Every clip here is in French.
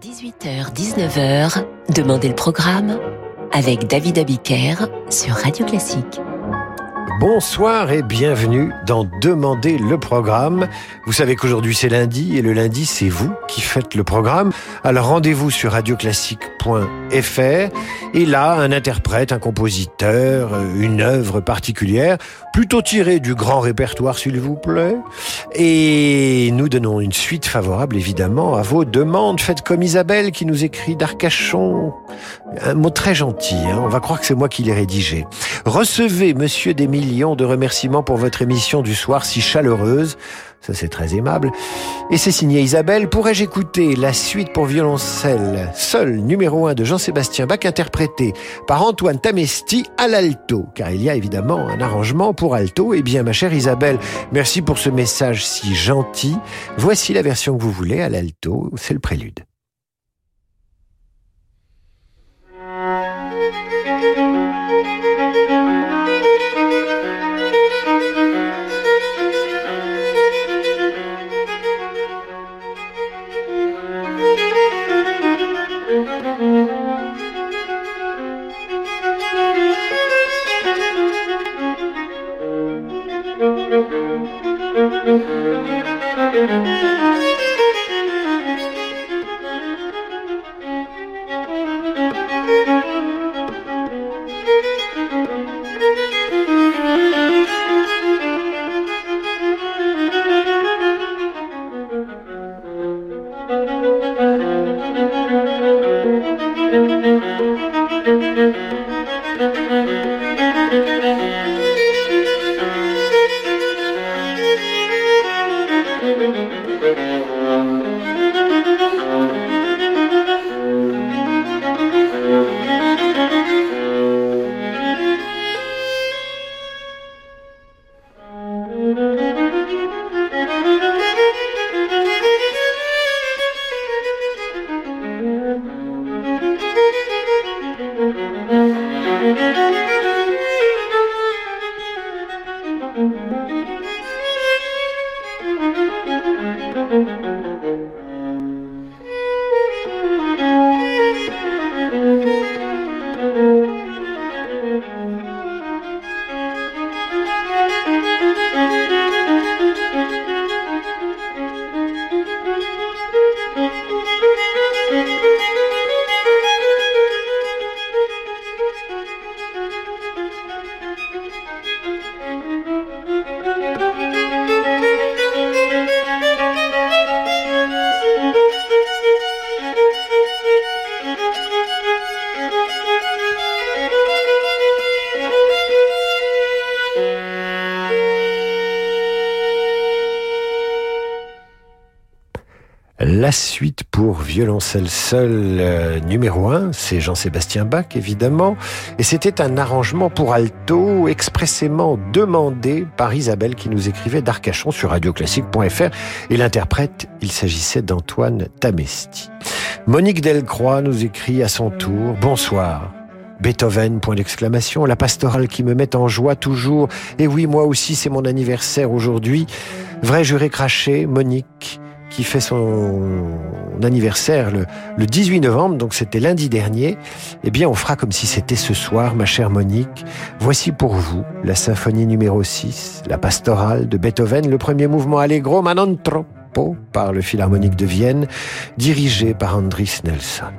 18h-19h, Demandez le programme avec David Abiker sur Radio Classique. Bonsoir et bienvenue dans Demandez le programme. Vous savez qu'aujourd'hui c'est lundi et le lundi c'est vous qui faites le programme. Alors rendez-vous sur radioclassique.fr et là un interprète, un compositeur, une œuvre particulière, plutôt tirée du grand répertoire s'il vous plaît. Et nous donnons une suite favorable évidemment à vos demandes. Faites comme Isabelle qui nous écrit d'Arcachon. Un mot très gentil, hein. on va croire que c'est moi qui l'ai rédigé. Recevez monsieur des millions de remerciements pour votre émission du soir si chaleureuse. Ça, c'est très aimable. Et c'est signé Isabelle. Pourrais-je écouter la suite pour violoncelle? Seul numéro 1 de Jean-Sébastien Bach interprété par Antoine Tamesti à l'alto? Car il y a évidemment un arrangement pour alto. Eh bien, ma chère Isabelle, merci pour ce message si gentil. Voici la version que vous voulez à l'alto. C'est le prélude. La suite pour violoncelle seul euh, numéro 1, c'est Jean-Sébastien Bach évidemment, et c'était un arrangement pour alto expressément demandé par Isabelle qui nous écrivait d'Arcachon sur radioclassique.fr et l'interprète, il s'agissait d'Antoine Tamesti. Monique Delcroix nous écrit à son tour Bonsoir. Beethoven, point d'exclamation, la pastorale qui me met en joie toujours. Et oui, moi aussi, c'est mon anniversaire aujourd'hui. Vrai juré craché, Monique qui fait son anniversaire le, 18 novembre, donc c'était lundi dernier, eh bien on fera comme si c'était ce soir, ma chère Monique. Voici pour vous la symphonie numéro 6, la pastorale de Beethoven, le premier mouvement Allegro ma non troppo par le Philharmonique de Vienne, dirigé par Andris Nelson.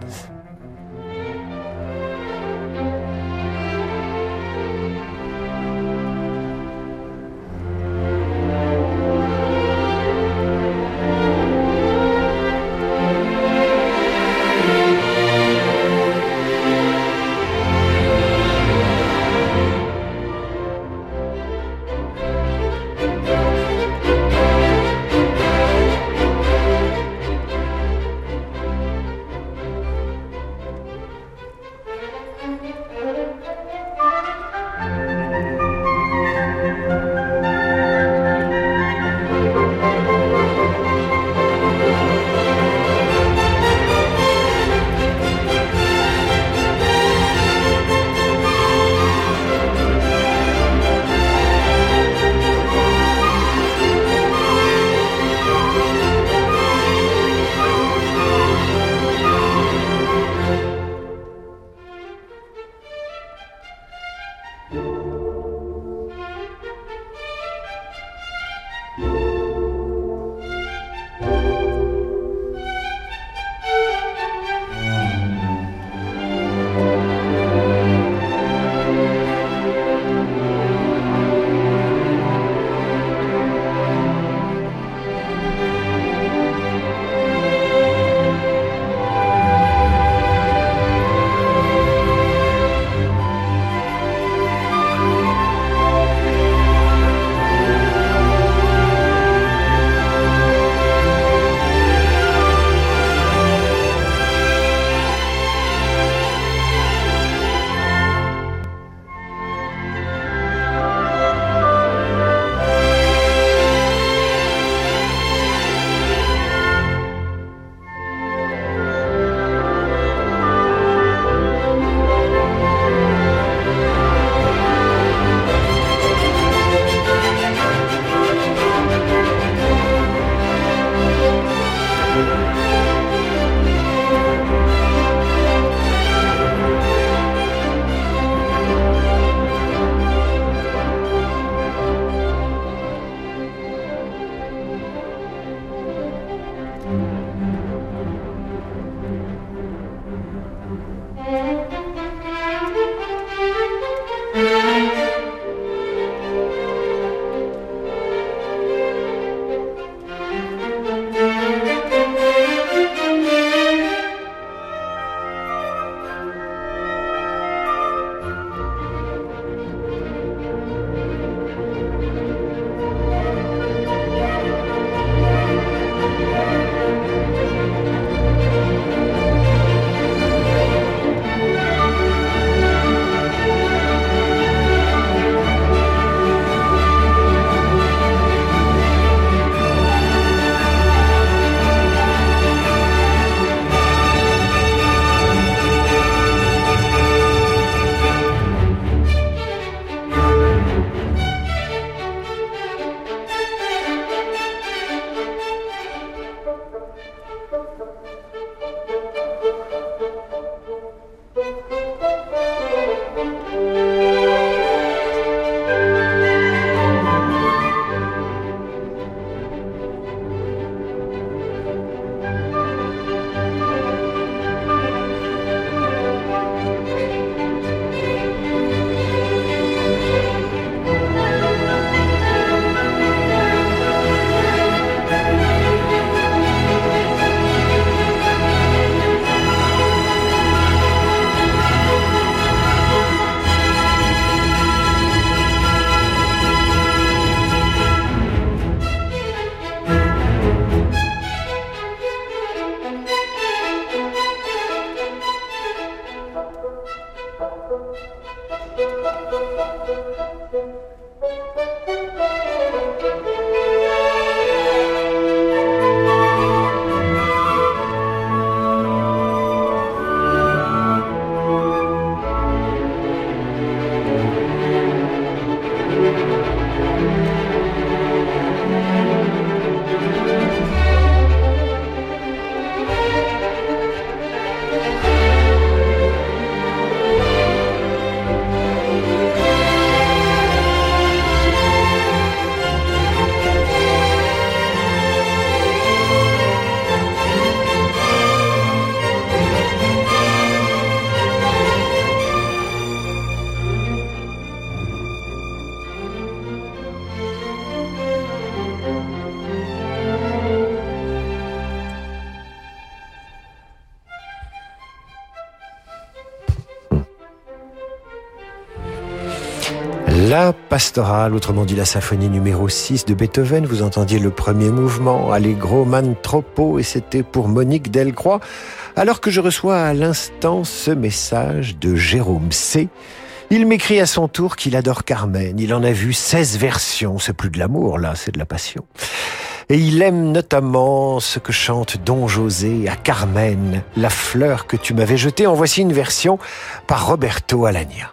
Música pastorale, autrement dit la symphonie numéro 6 de Beethoven, vous entendiez le premier mouvement, Allegro man troppo, et c'était pour Monique Delcroix, alors que je reçois à l'instant ce message de Jérôme C. Il m'écrit à son tour qu'il adore Carmen, il en a vu 16 versions, c'est plus de l'amour là, c'est de la passion. Et il aime notamment ce que chante Don José à Carmen, la fleur que tu m'avais jetée. En voici une version par Roberto Alagna.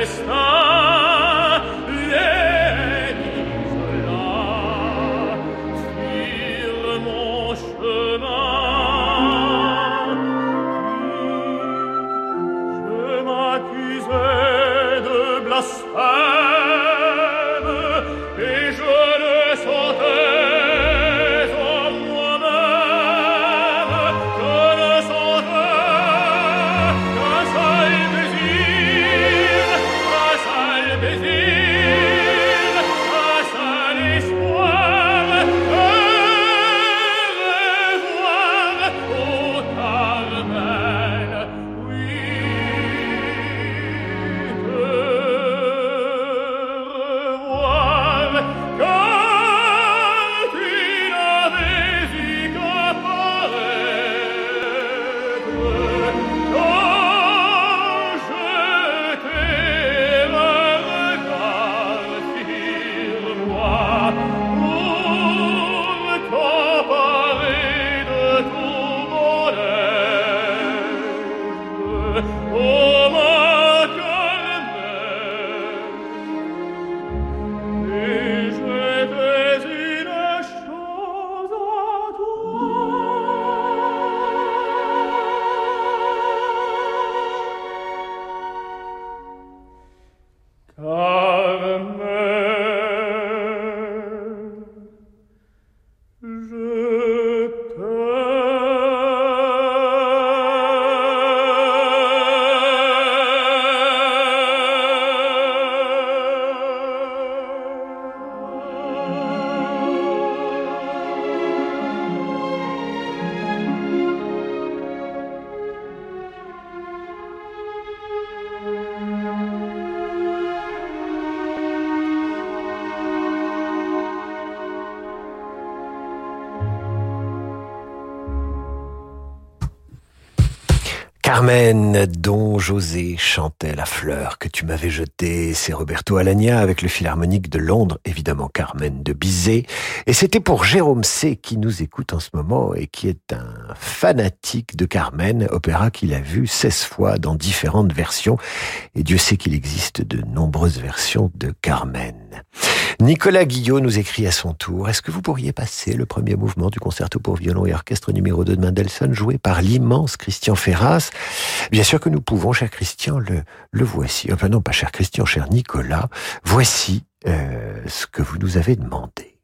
sta Carmen, dont José chantait la fleur que tu m'avais jetée. C'est Roberto Alagna avec le Philharmonique de Londres, évidemment Carmen de Bizet. Et c'était pour Jérôme C qui nous écoute en ce moment et qui est un fanatique de Carmen, opéra qu'il a vu 16 fois dans différentes versions. Et Dieu sait qu'il existe de nombreuses versions de Carmen. Nicolas Guillot nous écrit à son tour. Est-ce que vous pourriez passer le premier mouvement du concerto pour violon et orchestre numéro 2 de Mendelssohn joué par l'immense Christian Ferras? Bien sûr que nous pouvons, cher Christian, le, voici. Enfin non, pas cher Christian, cher Nicolas. Voici euh, ce que vous nous avez demandé.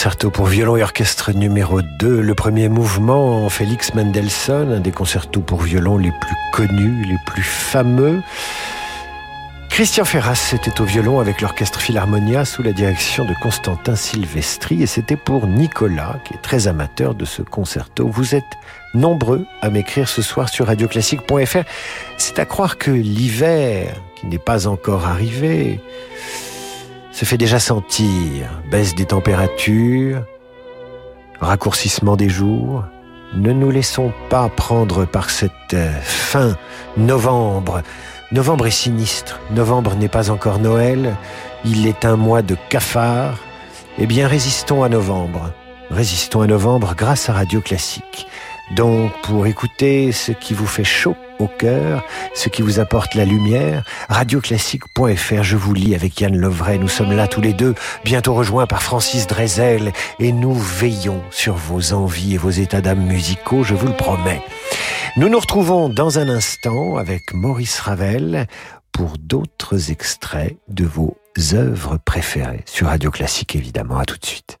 Concerto pour violon et orchestre numéro 2, le premier mouvement, Félix Mendelssohn, un des concertos pour violon les plus connus, les plus fameux. Christian Ferras était au violon avec l'orchestre Philharmonia sous la direction de Constantin Silvestri et c'était pour Nicolas qui est très amateur de ce concerto. Vous êtes nombreux à m'écrire ce soir sur radioclassique.fr. C'est à croire que l'hiver, qui n'est pas encore arrivé, se fait déjà sentir. Baisse des températures, raccourcissement des jours. Ne nous laissons pas prendre par cette euh, fin novembre. Novembre est sinistre. Novembre n'est pas encore Noël. Il est un mois de cafard. Eh bien, résistons à novembre. Résistons à novembre grâce à Radio Classique. Donc, pour écouter ce qui vous fait chaud au cœur, ce qui vous apporte la lumière, radioclassique.fr, je vous lis avec Yann Lovray, nous sommes là tous les deux, bientôt rejoints par Francis Drezel, et nous veillons sur vos envies et vos états d'âme musicaux, je vous le promets. Nous nous retrouvons dans un instant avec Maurice Ravel pour d'autres extraits de vos œuvres préférées, sur Radio Classique évidemment, à tout de suite.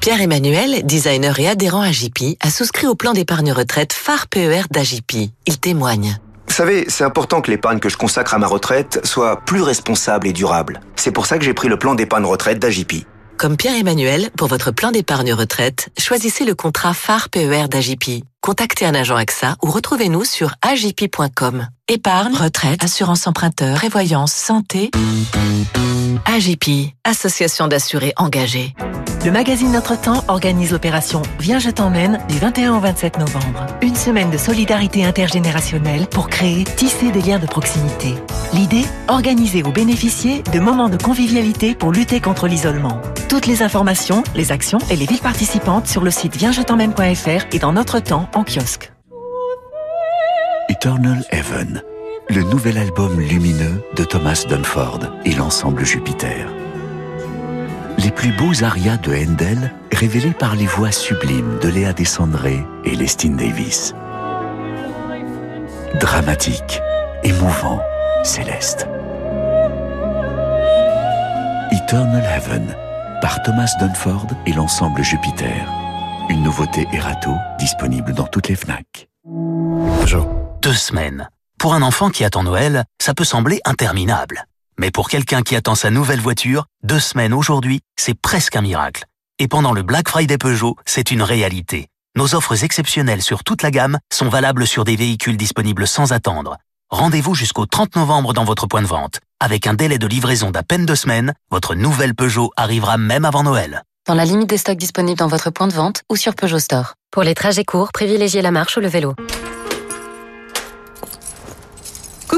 Pierre-Emmanuel, designer et adhérent à JP, a souscrit au plan d'épargne retraite phare PER d'AJP. Il témoigne. Vous savez, c'est important que l'épargne que je consacre à ma retraite soit plus responsable et durable. C'est pour ça que j'ai pris le plan d'épargne retraite d'AJP. Comme Pierre-Emmanuel, pour votre plan d'épargne retraite, choisissez le contrat phare PER d'AJP. Contactez un agent AXA ou retrouvez-nous sur agip.com. Épargne, retraite, assurance emprunteur, prévoyance, santé. AJP, association d'assurés engagés. Le magazine Notre Temps organise l'opération Viens je t'emmène du 21 au 27 novembre. Une semaine de solidarité intergénérationnelle pour créer, tisser des liens de proximité. L'idée Organiser ou bénéficier de moments de convivialité pour lutter contre l'isolement. Toutes les informations, les actions et les villes participantes sur le site viensjetemmène.fr et dans Notre Temps en kiosque. Eternal Heaven, le nouvel album lumineux de Thomas Dunford et l'ensemble Jupiter. Les plus beaux arias de Handel révélés par les voix sublimes de Léa Descendré et Lestine Davis. Dramatique, émouvant, céleste. Eternal Heaven par Thomas Dunford et l'ensemble Jupiter. Une nouveauté Erato disponible dans toutes les FNAC. Deux semaines. Pour un enfant qui attend Noël, ça peut sembler interminable. Mais pour quelqu'un qui attend sa nouvelle voiture, deux semaines aujourd'hui, c'est presque un miracle. Et pendant le Black Friday Peugeot, c'est une réalité. Nos offres exceptionnelles sur toute la gamme sont valables sur des véhicules disponibles sans attendre. Rendez-vous jusqu'au 30 novembre dans votre point de vente. Avec un délai de livraison d'à peine deux semaines, votre nouvelle Peugeot arrivera même avant Noël. Dans la limite des stocks disponibles dans votre point de vente ou sur Peugeot Store. Pour les trajets courts, privilégiez la marche ou le vélo.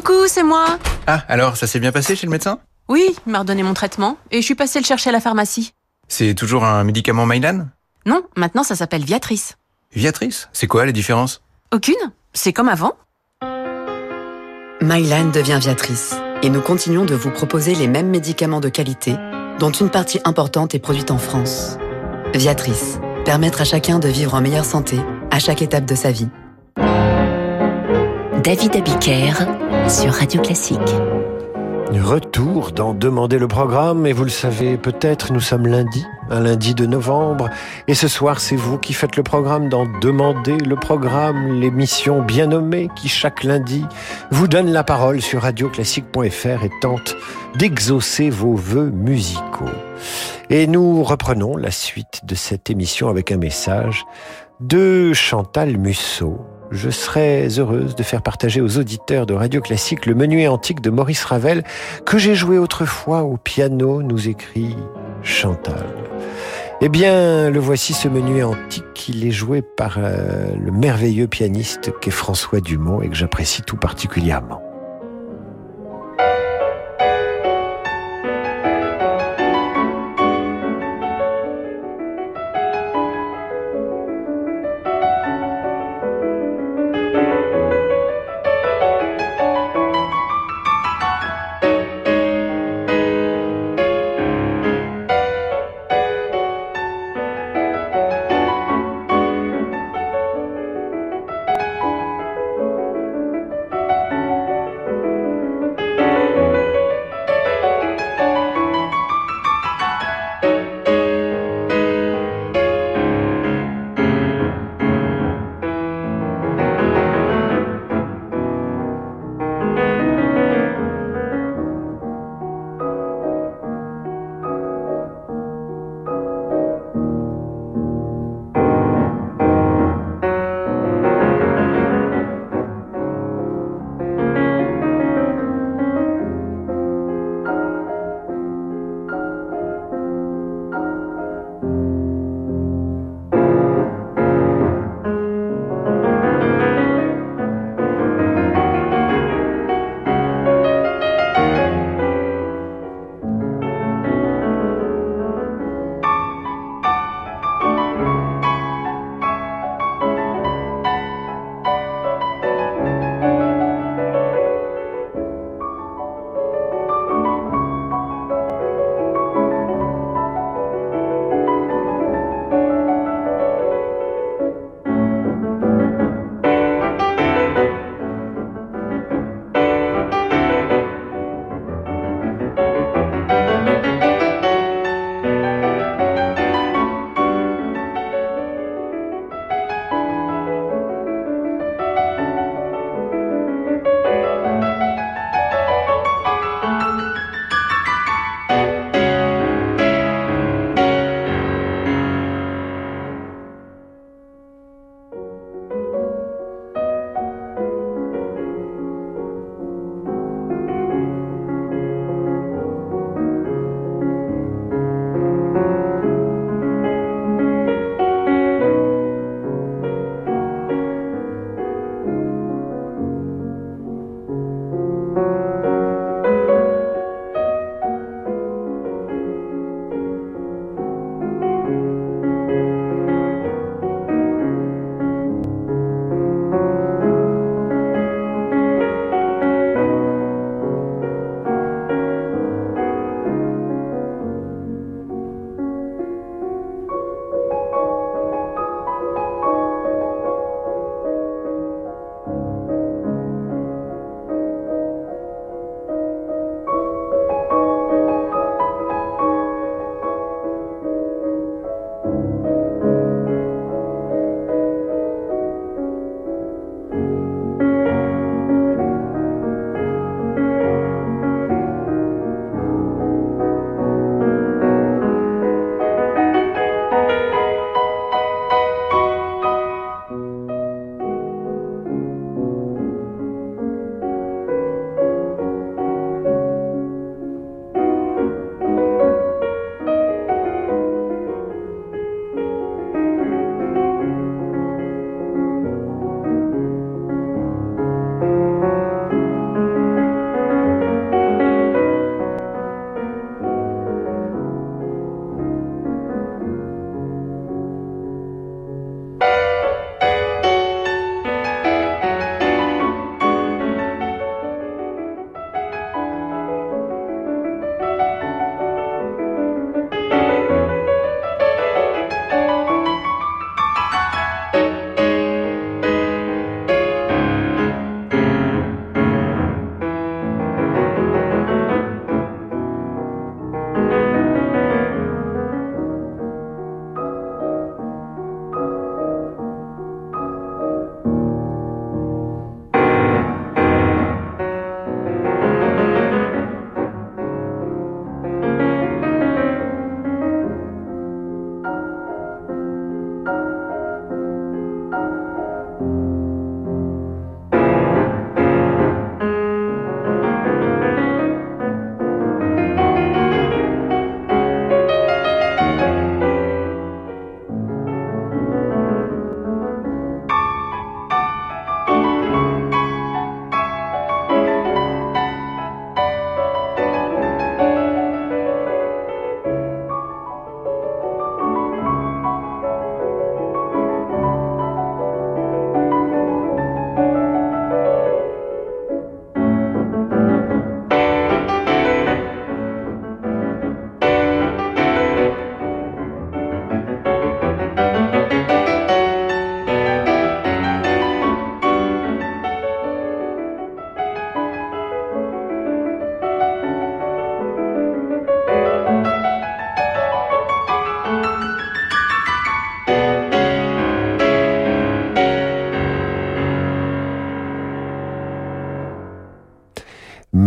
Coucou, c'est moi. Ah, alors ça s'est bien passé chez le médecin? Oui, il m'a redonné mon traitement et je suis passée le chercher à la pharmacie. C'est toujours un médicament Mylan? Non, maintenant ça s'appelle Viatrice. Viatrice? C'est quoi les différences Aucune C'est comme avant. Mylan devient Viatrice et nous continuons de vous proposer les mêmes médicaments de qualité dont une partie importante est produite en France. Viatrice, permettre à chacun de vivre en meilleure santé à chaque étape de sa vie. David Abiker sur Radio Classique. Retour dans Demander le programme, et vous le savez peut-être, nous sommes lundi, un lundi de novembre, et ce soir c'est vous qui faites le programme dans Demander le programme, l'émission bien nommée qui chaque lundi vous donne la parole sur radioclassique.fr et tente d'exaucer vos vœux musicaux. Et nous reprenons la suite de cette émission avec un message de Chantal Musso je serais heureuse de faire partager aux auditeurs de Radio Classique le menuet antique de Maurice Ravel que j'ai joué autrefois au piano, nous écrit Chantal. Eh bien, le voici ce menuet antique. Il est joué par euh, le merveilleux pianiste qu'est François Dumont et que j'apprécie tout particulièrement.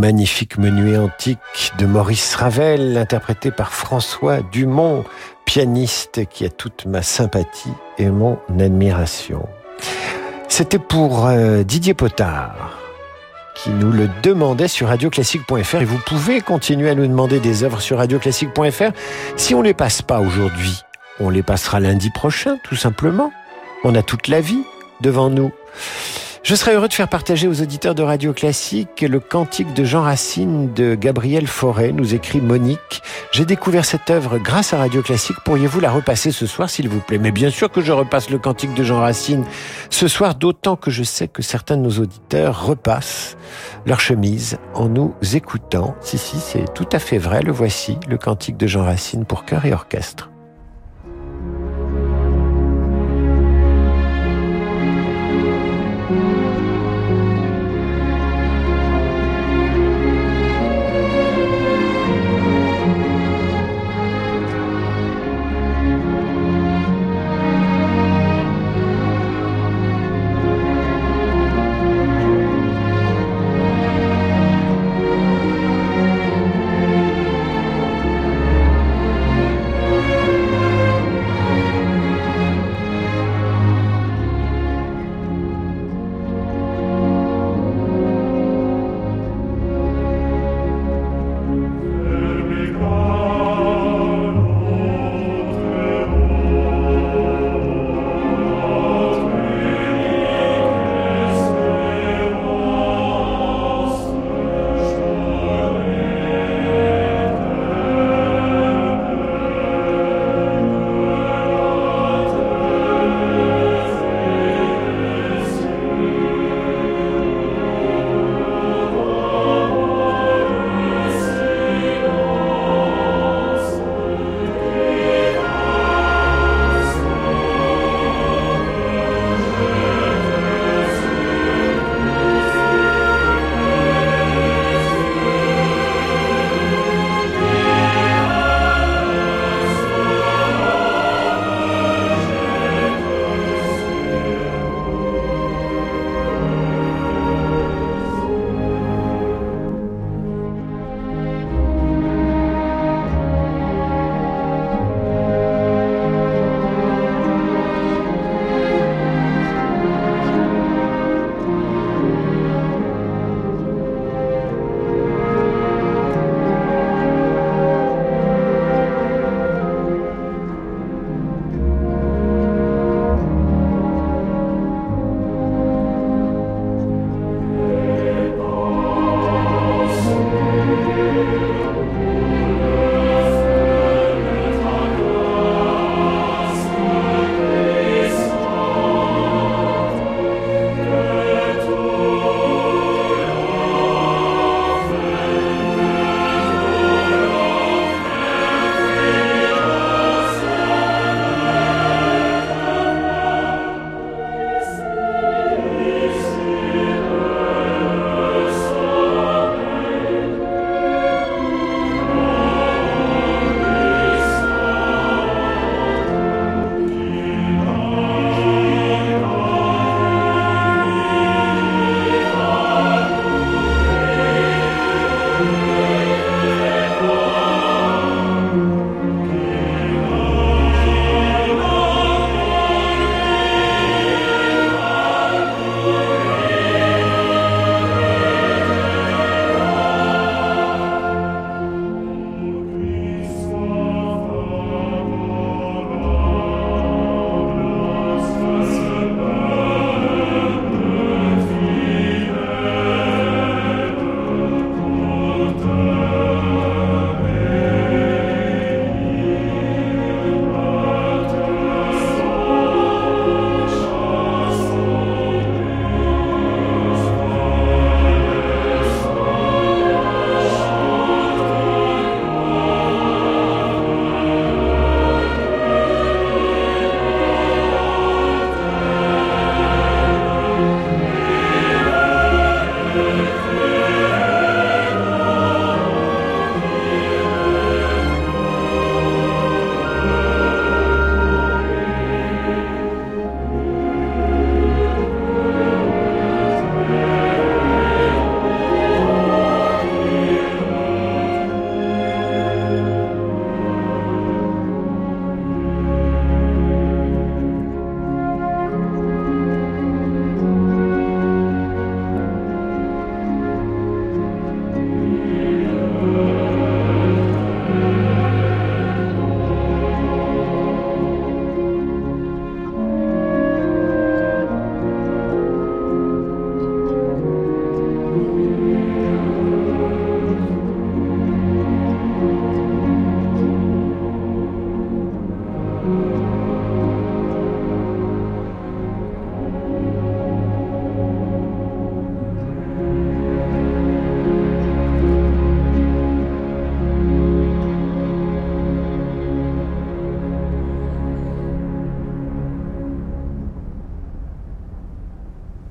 Magnifique menuet antique de Maurice Ravel, interprété par François Dumont, pianiste qui a toute ma sympathie et mon admiration. C'était pour euh, Didier Potard qui nous le demandait sur radioclassique.fr et vous pouvez continuer à nous demander des œuvres sur radioclassique.fr. Si on les passe pas aujourd'hui, on les passera lundi prochain, tout simplement. On a toute la vie devant nous. Je serais heureux de faire partager aux auditeurs de Radio Classique le cantique de Jean Racine de Gabriel Forêt, nous écrit Monique. J'ai découvert cette œuvre grâce à Radio Classique. Pourriez-vous la repasser ce soir, s'il vous plaît? Mais bien sûr que je repasse le cantique de Jean Racine ce soir, d'autant que je sais que certains de nos auditeurs repassent leur chemise en nous écoutant. Si, si, c'est tout à fait vrai. Le voici, le cantique de Jean Racine pour chœur et orchestre.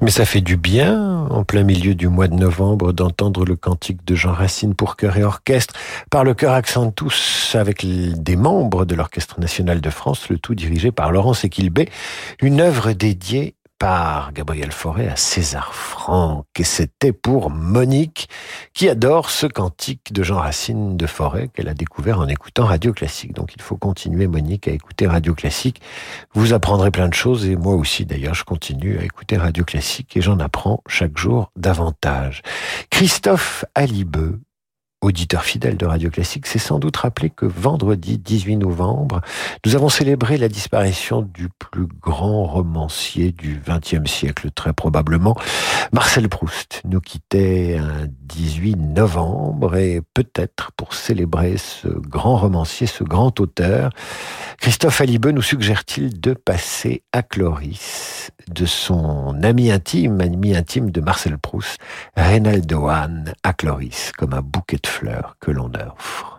Mais ça fait du bien, en plein milieu du mois de novembre, d'entendre le cantique de Jean Racine pour chœur et orchestre, par le chœur Accentus, avec des membres de l'Orchestre national de France, le tout dirigé par Laurence Equilbé, une œuvre dédiée par Gabriel Fauré à César Franck. Et c'était pour Monique, qui adore ce cantique de Jean Racine de Forêt qu'elle a découvert en écoutant Radio Classique. Donc il faut continuer, Monique, à écouter Radio Classique. Vous apprendrez plein de choses et moi aussi, d'ailleurs, je continue à écouter Radio Classique et j'en apprends chaque jour davantage. Christophe Alibeux auditeur fidèle de Radio Classique, s'est sans doute rappelé que vendredi 18 novembre, nous avons célébré la disparition du plus grand romancier du XXe siècle, très probablement. Marcel Proust nous quittait un 18 novembre et peut-être pour célébrer ce grand romancier, ce grand auteur, Christophe Alibeux nous suggère-t-il de passer à Cloris de son ami intime, ami intime de Marcel Proust, Reynaldo Hahn à Cloris, comme un bouquet de fleurs que l'on offre.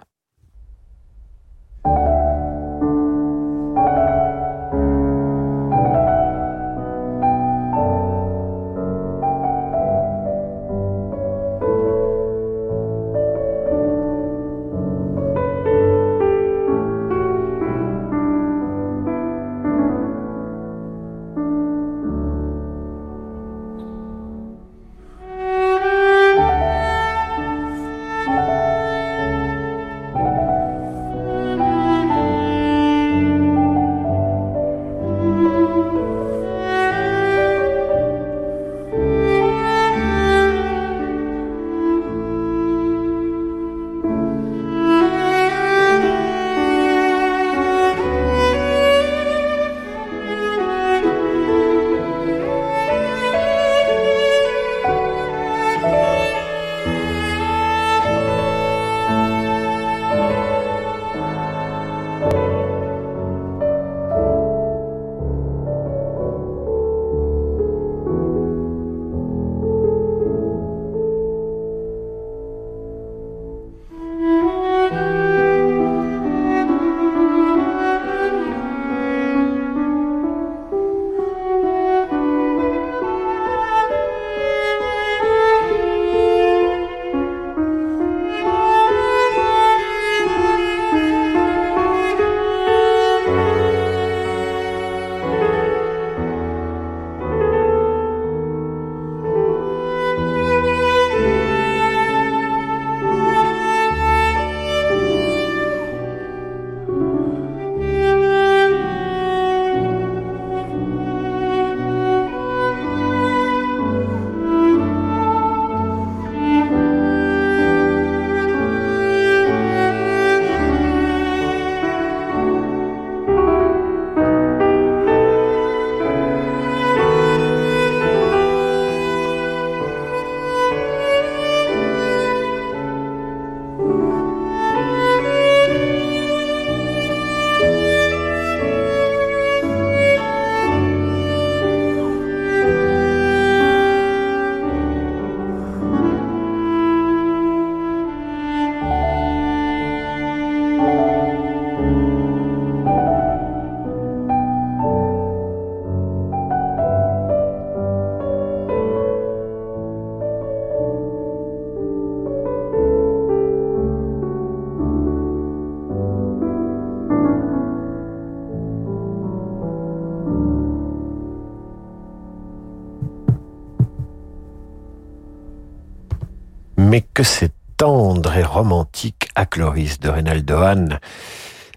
Mais que c'est tendre et romantique à Cloris de Reynaldo Hahn,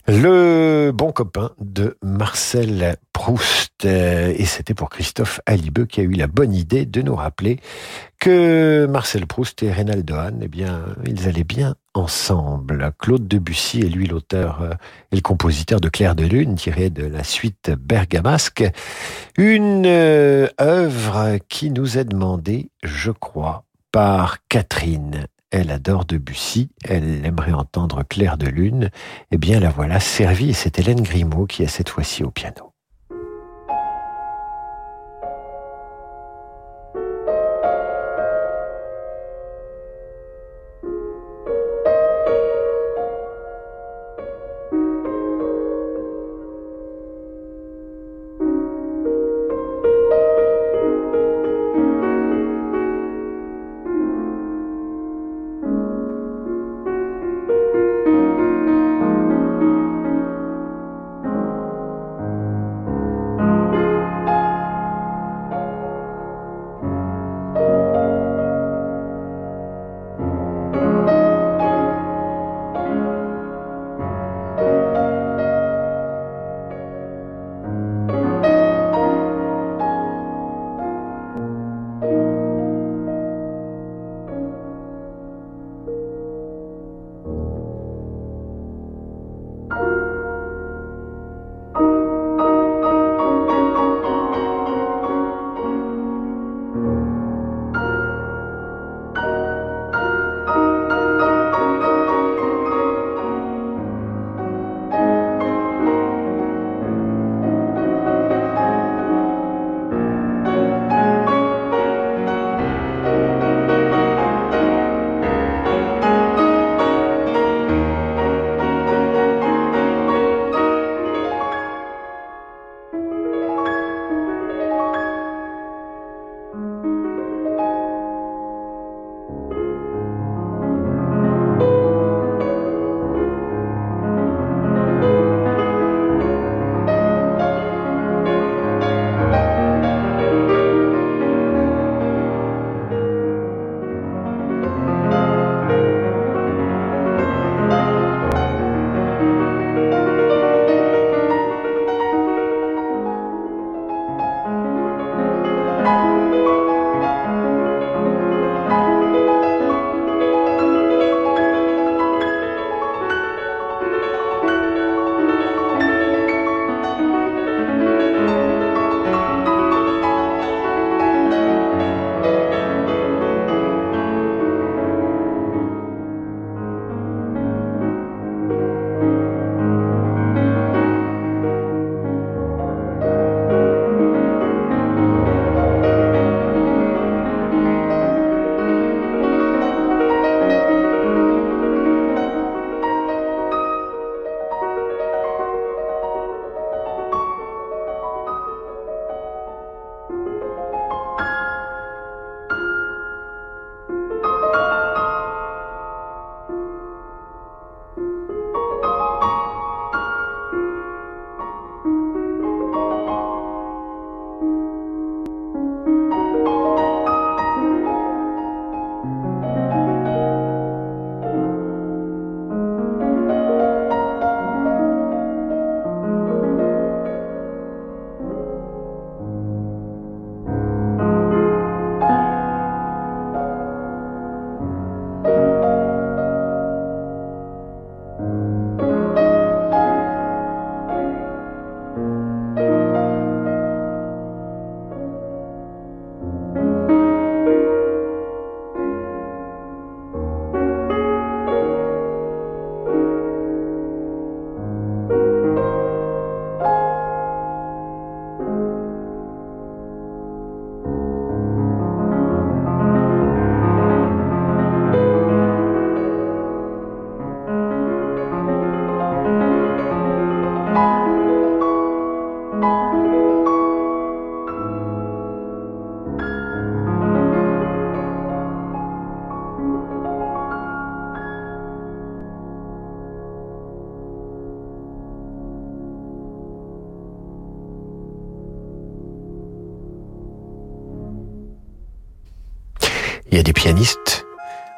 le bon copain de Marcel Proust. Et c'était pour Christophe Alibeux qui a eu la bonne idée de nous rappeler que Marcel Proust et Reynaldo Hahn, eh bien, ils allaient bien ensemble. Claude Debussy est lui l'auteur euh, et le compositeur de Clair de Lune, tiré de la suite bergamasque. Une euh, œuvre qui nous est demandée, je crois, par Catherine. Elle adore Debussy, elle aimerait entendre Clair de Lune. Eh bien, la voilà servie c'est Hélène Grimaud qui est cette fois-ci au piano.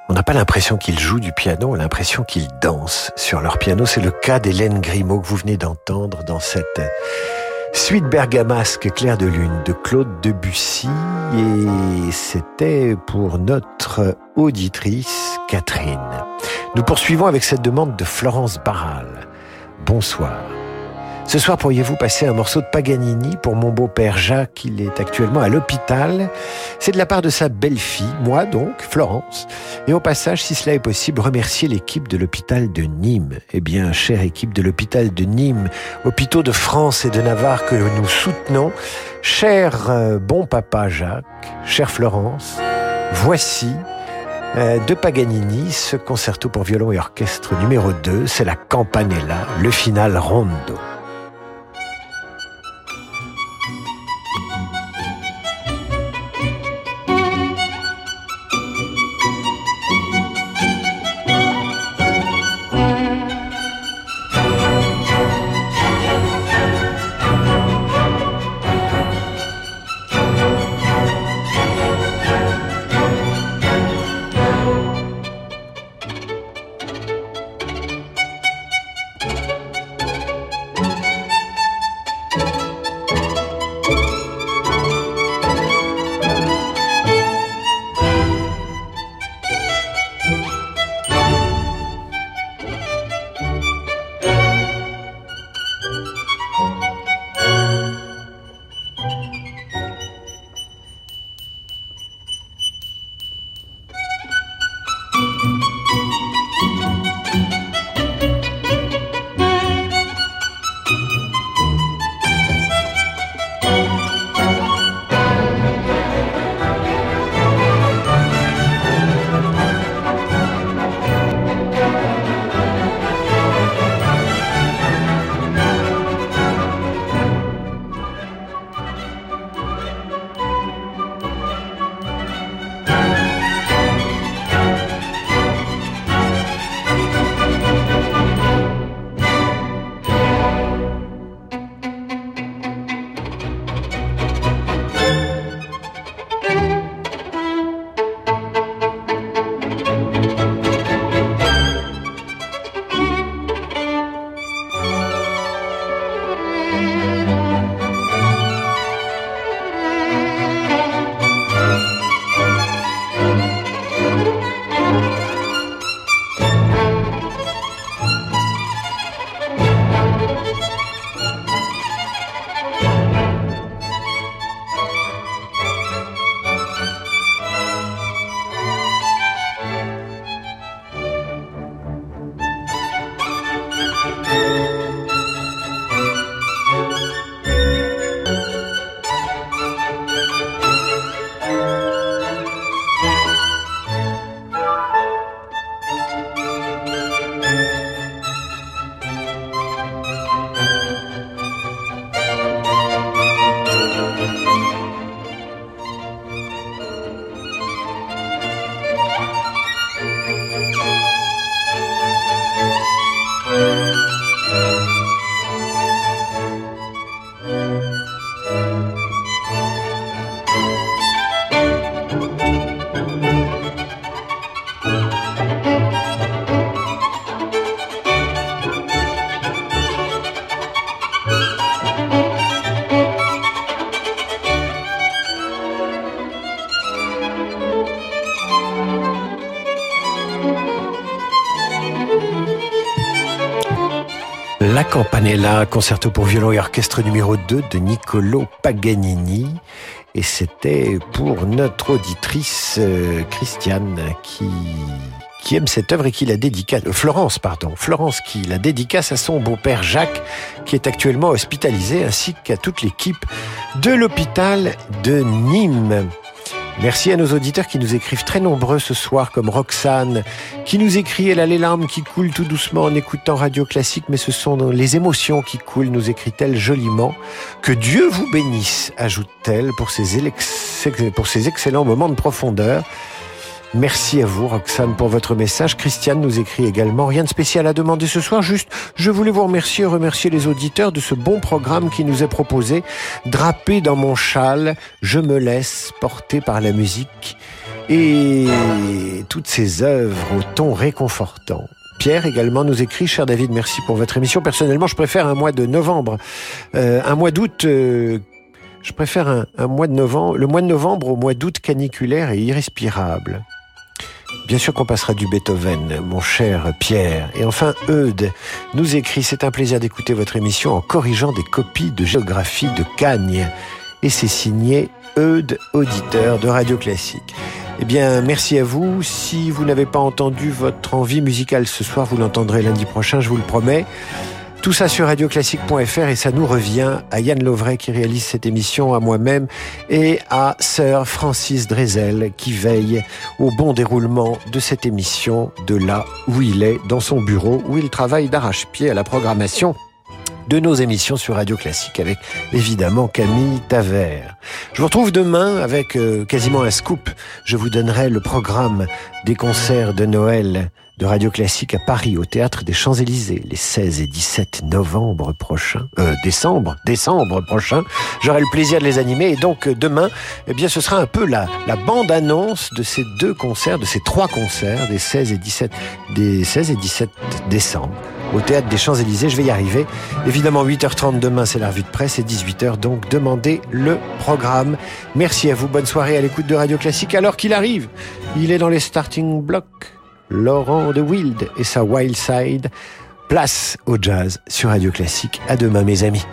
On n'a pas l'impression qu'ils jouent du piano, on a l'impression qu'ils dansent sur leur piano. C'est le cas d'Hélène Grimaud que vous venez d'entendre dans cette suite bergamasque Claire de Lune de Claude Debussy. Et c'était pour notre auditrice Catherine. Nous poursuivons avec cette demande de Florence Barral. Bonsoir. Ce soir, pourriez-vous passer un morceau de Paganini pour mon beau-père Jacques Il est actuellement à l'hôpital. C'est de la part de sa belle-fille, moi donc, Florence. Et au passage, si cela est possible, remercier l'équipe de l'hôpital de Nîmes. Eh bien, chère équipe de l'hôpital de Nîmes, hôpitaux de France et de Navarre que nous soutenons, cher euh, bon papa Jacques, chère Florence, voici euh, de Paganini, ce concerto pour violon et orchestre numéro 2, c'est la Campanella, le final rondo. Campanella, concerto pour violon et orchestre numéro 2 de Niccolo Paganini. Et c'était pour notre auditrice euh, Christiane qui, aime cette œuvre et qui la dédicace, euh, Florence, pardon, Florence qui la dédicace à son beau-père Jacques qui est actuellement hospitalisé ainsi qu'à toute l'équipe de l'hôpital de Nîmes. Merci à nos auditeurs qui nous écrivent très nombreux ce soir, comme Roxane, qui nous écrit Elle a les larmes qui coulent tout doucement en écoutant Radio Classique, mais ce sont les émotions qui coulent, nous écrit-elle joliment. Que Dieu vous bénisse, ajoute-t-elle, pour ces excellents moments de profondeur. Merci à vous, Roxane, pour votre message. Christiane nous écrit également. Rien de spécial à demander ce soir, juste je voulais vous remercier et remercier les auditeurs de ce bon programme qui nous est proposé. Drapé dans mon châle, je me laisse porter par la musique et toutes ces œuvres au ton réconfortant. Pierre également nous écrit, cher David, merci pour votre émission. Personnellement, je préfère un mois de novembre, euh, un mois d'août. euh, je préfère un, un mois de novembre, le mois de novembre au mois d'août caniculaire et irrespirable. Bien sûr qu'on passera du Beethoven, mon cher Pierre. Et enfin, Eudes nous écrit, c'est un plaisir d'écouter votre émission en corrigeant des copies de géographie de Cagnes. Et c'est signé Eudes, auditeur de Radio Classique. Eh bien, merci à vous. Si vous n'avez pas entendu votre envie musicale ce soir, vous l'entendrez lundi prochain, je vous le promets. Tout ça sur radioclassique.fr et ça nous revient à Yann Lovray qui réalise cette émission, à moi-même et à Sir Francis Drezel qui veille au bon déroulement de cette émission de là où il est, dans son bureau, où il travaille d'arrache-pied à la programmation de nos émissions sur Radio Classique avec évidemment Camille Tavert. Je vous retrouve demain avec euh, quasiment un scoop. Je vous donnerai le programme des concerts de Noël de Radio Classique à Paris au théâtre des Champs-Élysées les 16 et 17 novembre prochains, euh, décembre, décembre prochain. J'aurai le plaisir de les animer et donc euh, demain, eh bien ce sera un peu la, la bande annonce de ces deux concerts, de ces trois concerts des 16 et 17 des 16 et 17 décembre au théâtre des Champs-Élysées. Je vais y arriver. Évidemment, 8h30 demain, c'est la revue de presse et 18h, donc demandez le programme. Merci à vous. Bonne soirée à l'écoute de Radio Classique. Alors qu'il arrive, il est dans les starting blocks. Laurent de Wild et sa Wild Side. Place au jazz sur Radio Classique. À demain, mes amis.